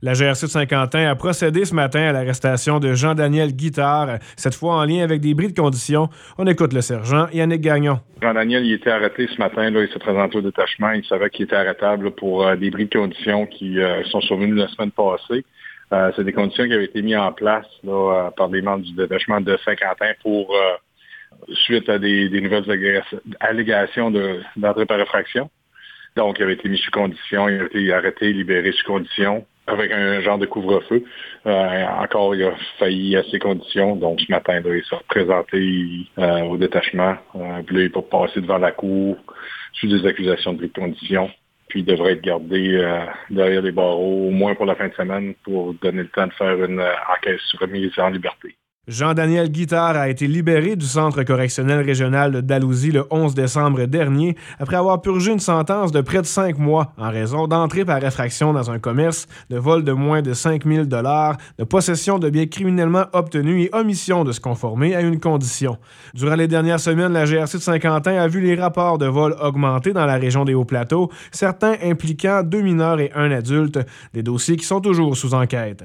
La GRC de Saint-Quentin a procédé ce matin à l'arrestation de Jean-Daniel Guittard, cette fois en lien avec des bris de conditions. On écoute le sergent Yannick Gagnon. Jean-Daniel, il était arrêté ce matin, il s'est présenté au détachement, il savait qu'il était arrêtable pour euh, des bris de conditions qui euh, sont survenus la semaine passée. Euh, c'est des conditions qui avaient été mises en place par des membres du détachement de Saint-Quentin pour suite à des, nouvelles allégations d'entrée par effraction. Donc, il avait été mis sous condition, il a été arrêté, libéré sous condition avec un genre de couvre-feu. Euh, encore, il a failli à ces conditions. Donc, ce matin, là, il s'est représenté euh, au détachement. Euh, puis là, il peut passer devant la cour sous des accusations de conditions. Puis il devrait être gardé euh, derrière les barreaux, au moins pour la fin de semaine, pour donner le temps de faire une enquête sur remise en liberté. Jean-Daniel Guittard a été libéré du centre correctionnel régional de Dalhousie le 11 décembre dernier après avoir purgé une sentence de près de cinq mois en raison d'entrée par réfraction dans un commerce, de vol de moins de 5 000 de possession de biens criminellement obtenus et omission de se conformer à une condition. Durant les dernières semaines, la GRC de Saint-Quentin a vu les rapports de vol augmenter dans la région des Hauts-Plateaux, certains impliquant deux mineurs et un adulte, des dossiers qui sont toujours sous enquête.